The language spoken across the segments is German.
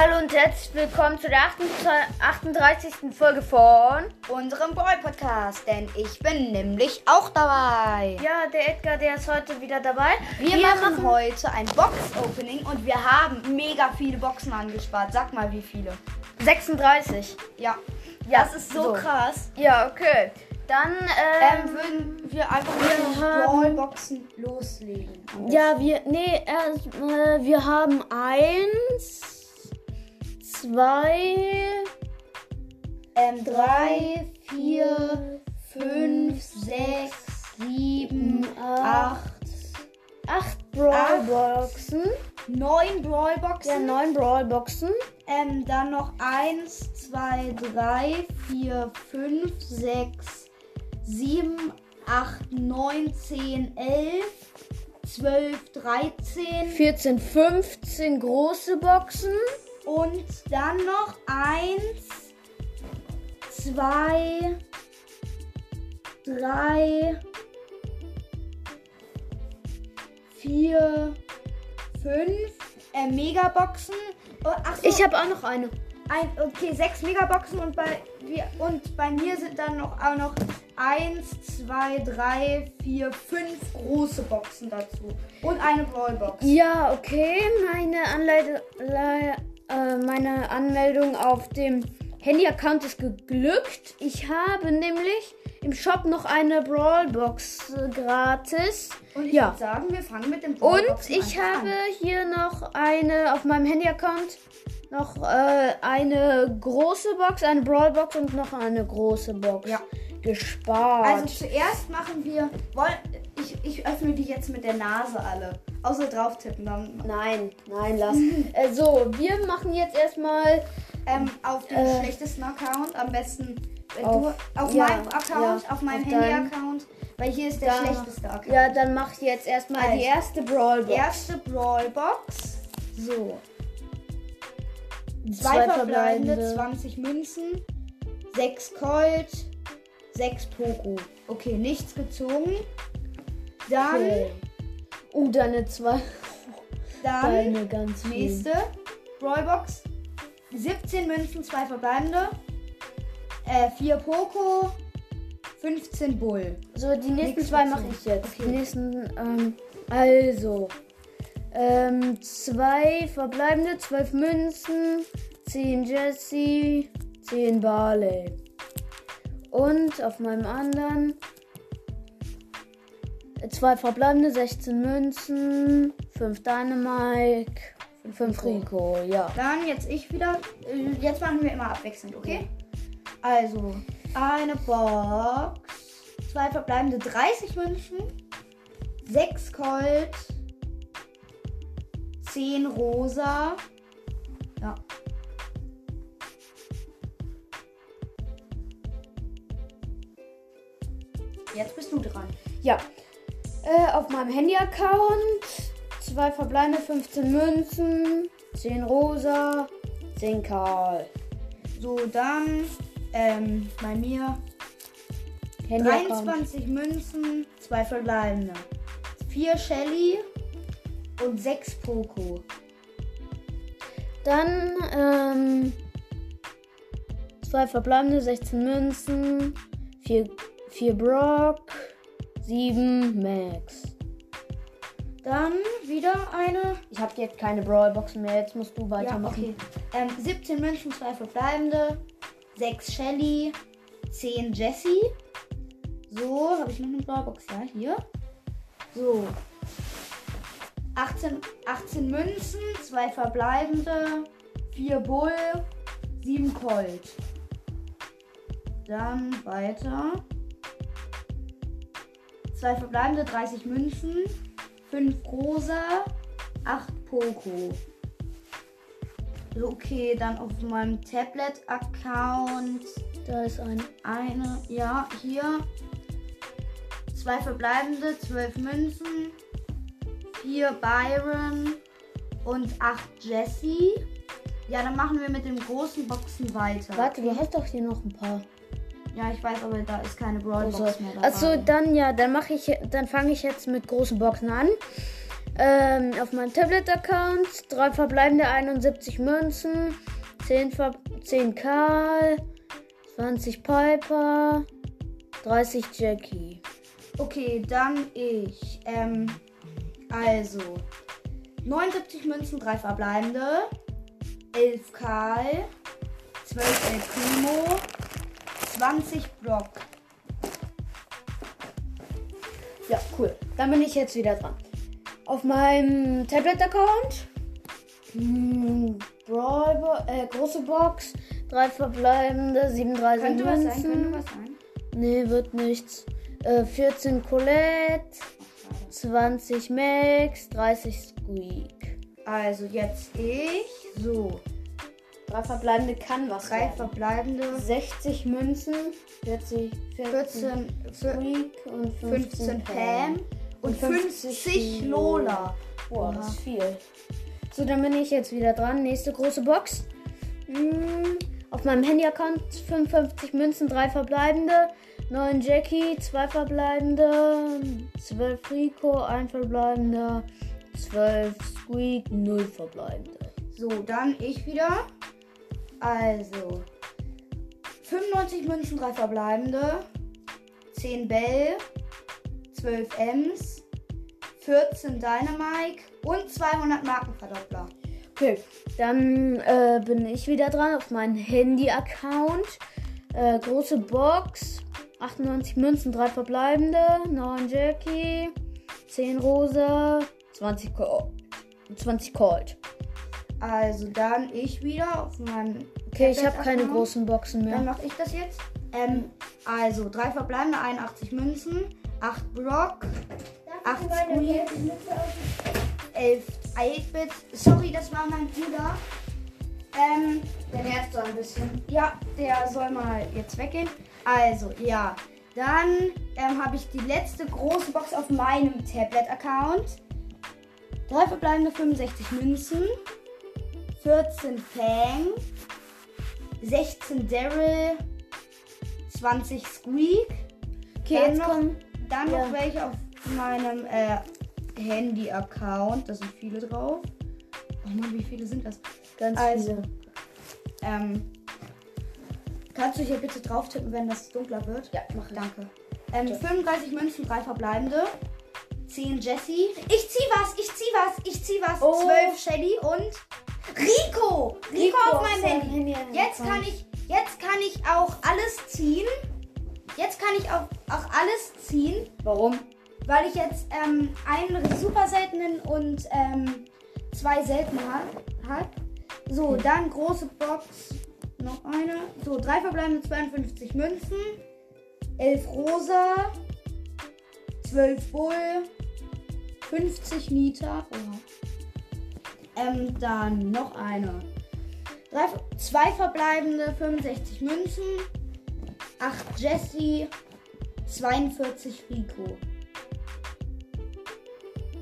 Hallo und herzlich willkommen zu der 38. Folge von unserem Brawl Podcast, denn ich bin nämlich auch dabei. Ja, der Edgar, der ist heute wieder dabei. Wir, wir machen, machen heute ein Box-Opening und wir haben mega viele Boxen angespart. Sag mal, wie viele? 36. Ja. ja das ist so, so. krass. Ja, okay. Dann ähm, ähm, würden wir einfach mit Brawlboxen loslegen. Ja, wir. Nee, äh, wir haben eins, zwei, ähm, drei, vier, fünf, sechs, sieben, acht. Acht Brawlboxen. Neun Brawlboxen. Ja, neun Brawlboxen. Ähm, dann noch eins, zwei, drei, vier, fünf, sechs, 7, 8, 9, 10, 11, 12, 13, 14, 15 große Boxen. Und dann noch 1, 2, 3, 4, 5 äh, Megaboxen. Oh, so. Ich habe auch noch eine. Ein, okay, sechs Megaboxen und bei, wir, und bei mir sind dann noch, auch noch 1, 2, 3, 4, 5 große Boxen dazu. Und eine Brawlbox. Ja, okay. Meine, Anleite, äh, meine Anmeldung auf dem Handy-Account ist geglückt. Ich habe nämlich im Shop noch eine Brawlbox äh, gratis. Und ich ja. würde sagen, wir fangen mit dem Brawlbox Und ich habe hier noch eine auf meinem Handy-Account noch äh, eine große Box, eine Brawlbox und noch eine große Box. Ja gespart. Also zuerst machen wir. Ich, ich öffne die jetzt mit der Nase alle. Außer drauf tippen. Dann nein, nein, lass. äh, so, wir machen jetzt erstmal. Ähm, auf dem äh, schlechtesten Account. Am besten. Auf, du, auf ja, meinem Account, ja, auf meinem Handy-Account. Weil hier ist der da, schlechteste Account. Ja, dann mach ich jetzt erstmal also, die erste Brawlbox. Erste Brawlbox. So. Zwei, Zwei verbleibende, verbleibende, 20 Münzen, 6 Colt, 6 Poco. Okay, nichts gezogen. Dann. Okay. Uh, deine zwei. Dann. Deine ganz nächste. Brawlbox. 17 Münzen, 2 verbleibende. Äh, 4 Poco. 15 Bull. So, die nächsten zwei mache ich jetzt. Okay. Die nächsten, ähm, also. Ähm, zwei verbleibende, 12 Münzen, 10 Jesse, 10 Barley. Und auf meinem anderen zwei verbleibende 16 Münzen, 5 Dynamite, 5 Rico, ja. Dann jetzt ich wieder. Äh, jetzt machen wir immer abwechselnd, okay? Also, eine Box, zwei verbleibende 30 Münzen, 6 Colt, 10 Rosa. Ja, Jetzt bist du dran. Ja. Äh, auf meinem Handy-Account zwei verbleibende 15 Münzen, 10 rosa, 10 Karl. So, dann ähm, bei mir 23 Münzen, zwei verbleibende. 4 Shelly und 6 Poco. Dann ähm, zwei verbleibende 16 Münzen, 4 4 Brock, 7 Max. Dann wieder eine. Ich habe jetzt keine Brawlboxen mehr, jetzt musst du weitermachen. Ja, okay. Ähm, 17 München, 2 verbleibende, 6 Shelly, 10 Jessie. So, habe ich noch eine Brawlbox? Ja, hier. So. 18, 18 Münzen, 2 verbleibende, 4 Bull, 7 Colt. Dann weiter. Zwei verbleibende 30 Münzen, 5 rosa, 8 Poco. Okay, dann auf meinem Tablet-Account. Da ist ein. Eine, ja, hier. Zwei verbleibende, 12 Münzen, 4 Byron und 8 Jesse. Ja, dann machen wir mit den großen Boxen weiter. Warte, du hast doch hier noch ein paar. Ja, ich weiß, aber da ist keine Brawl Box also, mehr dabei. Also dann ja, dann mache ich, dann fange ich jetzt mit großen Boxen an. Ähm, auf meinem Tablet-Account. Drei verbleibende 71 Münzen. 10, Ver 10 Karl. 20 Piper. 30 Jackie. Okay, dann ich. Ähm, also 79 Münzen, 3 verbleibende. 11 Karl. 12 El Primo. 20 Brock. Ja, cool. Dann bin ich jetzt wieder dran. Auf meinem Tablet-Account. Hm, Brawl äh, große Box. Drei verbleibende, 37 Könnte was Münzen. sein, könnte was sein. Nee, wird nichts. Äh, 14 Colette, 20 Max, 30 Squeak. Also jetzt ich. So. Drei verbleibende kann was Drei werden. verbleibende. 60 Münzen, 40, 14 14, Squeak und 15, 15 Pam. Und 50 Lola. Boah, das ist viel. So, dann bin ich jetzt wieder dran. Nächste große Box. Hm, auf meinem Handy-Account 55 Münzen, 3 verbleibende, 9 Jackie, 2 verbleibende, 12 Rico, 1 verbleibender, 12 Squeak, 0 verbleibende. So, dann ich wieder. Also 95 Münzen, 3 verbleibende, 10 Bell, 12 Ms, 14 Dynamike und 200 Markenverdoppler. Okay, dann äh, bin ich wieder dran auf meinem Handy-Account. Äh, große Box, 98 Münzen, 3 verbleibende, 9 Jackie, 10 Rosa, 20 Colt. 20 Colt. Also dann ich wieder auf meinem. Okay, ich habe keine großen Boxen Dann mehr. mache ich das jetzt. Ähm, also drei verbleibende, 81 Münzen, 8 Brock, 8 Squeak, 11 8-Bit. Sorry, das war mein Bruder. Ähm, Der nervt so ein bisschen. ja, der soll mal jetzt weggehen. Also, ja. Dann ähm, habe ich die letzte große Box auf meinem Tablet-Account. Drei verbleibende 65 Münzen, 14 Fang, 16 Daryl, 20 Squeak. Okay, Dann jetzt noch- kommen. Dann Ja. noch welche auf meinem äh, Handy-Account. Da sind viele drauf. Oh Mann, wie viele sind das? Ganz Also, viele. Ähm, kannst du hier bitte drauf tippen, wenn das dunkler wird? Ja, mach. Danke. Ähm, Ja. 35 Münzen, 3 verbleibende. 10 Jessie. Ich zieh was, ich zieh was, ich zieh was. Oh. 12 Shelly und Rico. Rico, auf meinem Handy. Handy Jetzt kann ich, jetzt kann ich auch alles ziehen. Jetzt kann ich auch, auch alles ziehen, Warum? weil ich jetzt ähm, einen super seltenen und ähm, zwei seltene habe. Hab. So, dann große Box. Noch eine. So, drei verbleibende 52 Münzen. 11 rosa. 12 Bull. 50 Nita. Oha. Ähm, dann noch eine. Drei, zwei verbleibende 65 Münzen. 8 Jessie. 42 Rico.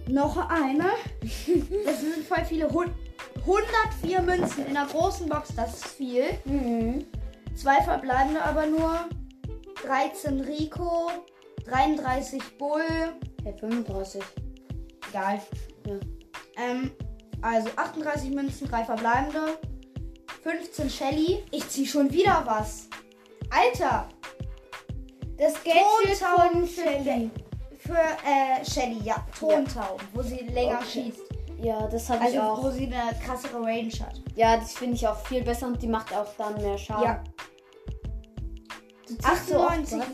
Noch eine. Das sind voll viele. Hun- 104 Münzen in der großen Box. Das ist viel. Mhm. Zwei verbleibende aber nur. 13 Rico. 33 Bull. Hey, 35. Egal. Ja. Ähm, also 38 Münzen, drei verbleibende. 15 Shelly. Ich zieh schon wieder was. Alter. Das Gadget von Shelly. Für äh, Shelly, ja. Tontauben, wo sie länger Okay. schießt. Ja, das habe ich Also wo auch. sie eine krassere Range hat. Ja, das finde ich auch viel besser und die macht auch dann mehr Schaden. Ja. Du ziehst so oft 98, was?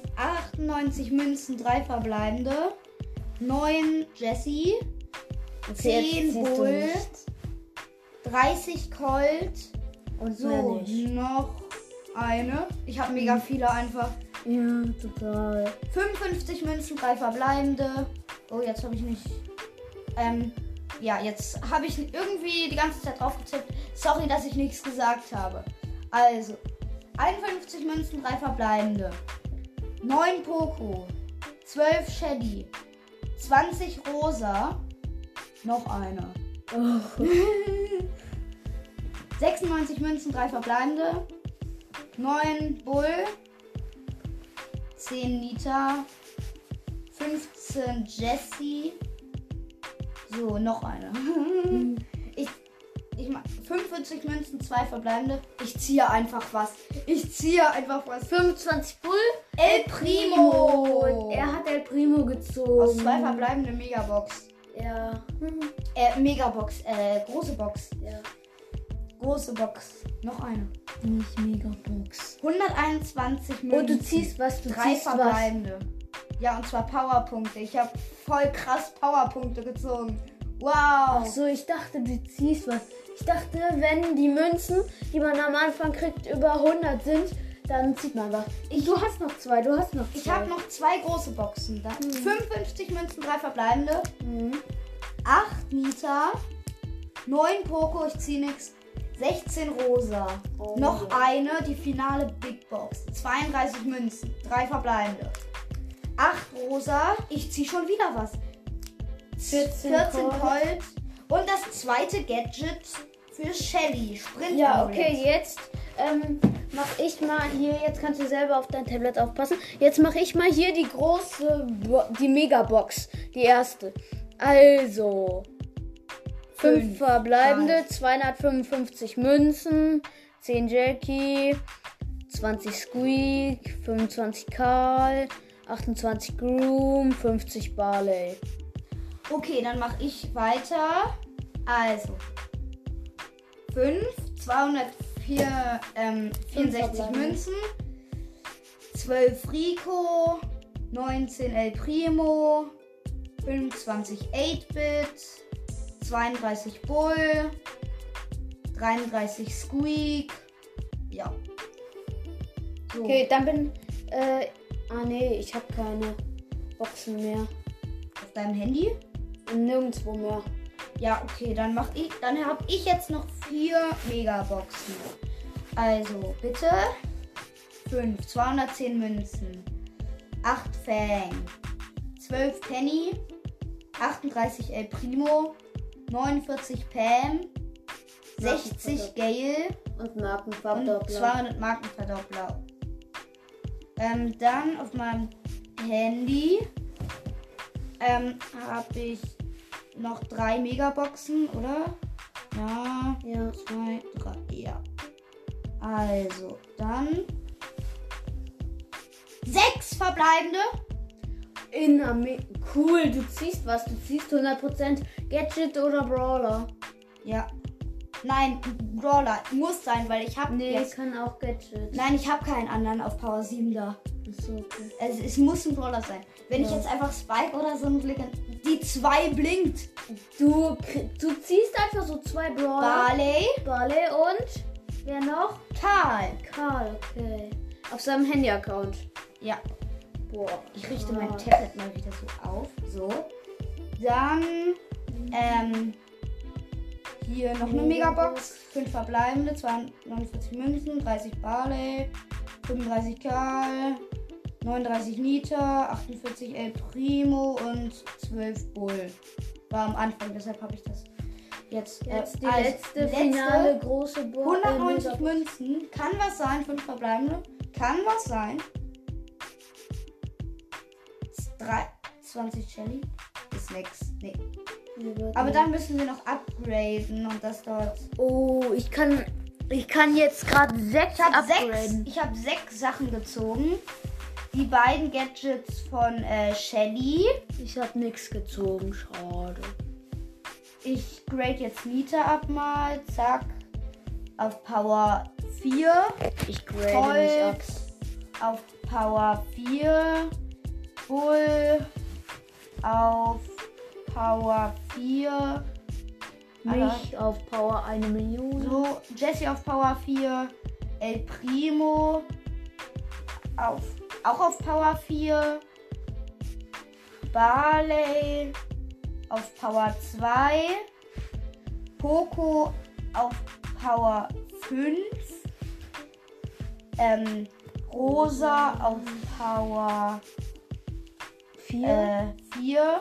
98 Münzen, drei verbleibende. 9 Jessie. Okay, jetzt 10 ziehst du Bull. nicht. 30 Colt. Und So, noch eine. Ich habe mega viele einfach. Ja, total. 55 Münzen, drei verbleibende. Oh, jetzt habe ich nicht. Ähm, ja, jetzt habe ich irgendwie die ganze Zeit drauf getippt. Sorry, dass ich nichts gesagt habe. Also, 51 Münzen, drei verbleibende. 9 Poco. 12 Shelly. 20 Rosa. Noch eine. Oh. 96 Münzen, 3 verbleibende. 9 Bull. 10 Nita. 15 Jessie. So, noch eine. ich, ich mach 45 Münzen, zwei verbleibende. Ich ziehe einfach was. Ich ziehe einfach was. 25 Bull. El Primo. Und er hat El Primo gezogen. Aus zwei verbleibende Megabox. Ja. Äh, Megabox. Äh, große Box. ja. Große Box. Noch eine. Nicht Megabox. 121 Münzen. Und du ziehst was, du Drei ziehst was. verbleibende. Ja, und zwar Powerpunkte. Ich habe voll krass Powerpunkte gezogen. Wow. Ach so, ich dachte, du ziehst was. Ich dachte, wenn die Münzen, die man am Anfang kriegt, über 100 sind, dann zieht man was. Ich, du hast noch zwei, du hast noch zwei. Ich habe noch zwei große Boxen. Da. 55 Münzen, drei verbleibende. Mhm. 8 Nita. 9 Poco, ich zieh nix. 16 Rosa. Oh, noch eine, die finale Big Box. 32 Münzen, drei verbleibende. 8 Rosa, ich zieh schon wieder was. 14 14 Colt. Colt. Und das zweite Gadget für Shelly. Sprint. Ja, okay, jetzt ähm, mach ich mal hier, jetzt kannst du selber auf dein Tablet aufpassen. Jetzt mache ich mal hier die große, Bo die Megabox, die erste. Also, fünf Fünf, verbleibende, 255 Münzen, 10 Jackie, 20 Squeak, 25 Karl, 28 Groom, 50 Barley. Okay, dann mache ich weiter. Also 5, 204, ähm, 64 verbleibende. Münzen, 12 Rico, 19 El Primo, 25 8-Bit, 32 Bull, 33 Squeak. Ja. So. Okay, dann bin, äh, ah nee, ich habe keine Boxen mehr. Auf deinem Handy? Nirgendwo mehr. Ja, okay, dann mach ich, dann habe ich jetzt noch vier Megaboxen. Also, bitte. 5, 210 Münzen, 8 Fang, 12 Penny, 38 El Primo, 49 Pam, 60 Gale. Und und Markenverdoppler. 200 Markenverdoppler. Ähm, dann auf meinem Handy ähm, habe ich noch drei Megaboxen, oder? Ja, Ja. zwei, drei, ja. Also, dann sechs verbleibende. In Arme Cool, du ziehst was. Du ziehst 100% Gadget oder Brawler. Ja. Nein, Brawler muss sein, weil ich habe Nee, jetzt. kann auch Gadget. Nein, ich habe keinen anderen auf Power 7 da. Achso, okay. Es, es muss ein Brawler sein. Wenn ich Ja. jetzt einfach Spike oder so einen. Die zwei blinkt. Du, du ziehst einfach so zwei Brawler. Barley, Barley und wer noch? Karl. Karl, okay. Auf seinem Handy-Account. Ja, Boah. ich richte mein krass. Tablet mal wieder so auf. So. Dann, ähm, hier noch eine Megabox. 5 verbleibende, 249 Münzen, 30 Barley, 35 Karl, 39 Nita, 48 El Primo und 12 Bull. War am Anfang, deshalb habe ich das jetzt. äh, Jetzt die als letzte, finale große Bo 190 äh. Münzen. Kann was sein, 5 verbleibende. Kann was sein. 3, 20 Shelly. Ist nix. Nee. Aber dann müssen wir noch upgraden und das dauert. Oh, ich kann. Ich kann jetzt gerade sechs Ich habe sechs, ich hab sechs Sachen gezogen. Die beiden Gadgets von äh, Shelly. Ich habe nichts gezogen, schade. Ich grade jetzt Nita ab mal. Zack. Auf Power 4. Ich grade mich ab. Colt auf Power 4. Bull auf Power 4. Mich auf Power eine Million. So, Jesse auf Power 4. El Primo auf, auch auf Power 4. Barley auf Power 2. Poco auf Power 5. Ähm, Rosa auf Power Vier. äh, 4.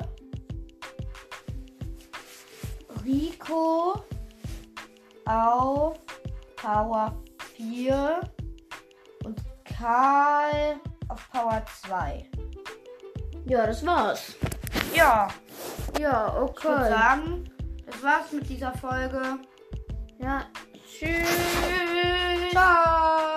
Rico auf Power 4 und Karl Power 2. ja, das war's. Ja, Ja, okay. Ich würde sagen, das war's mit dieser Folge. Ja, tschüss. Ciao.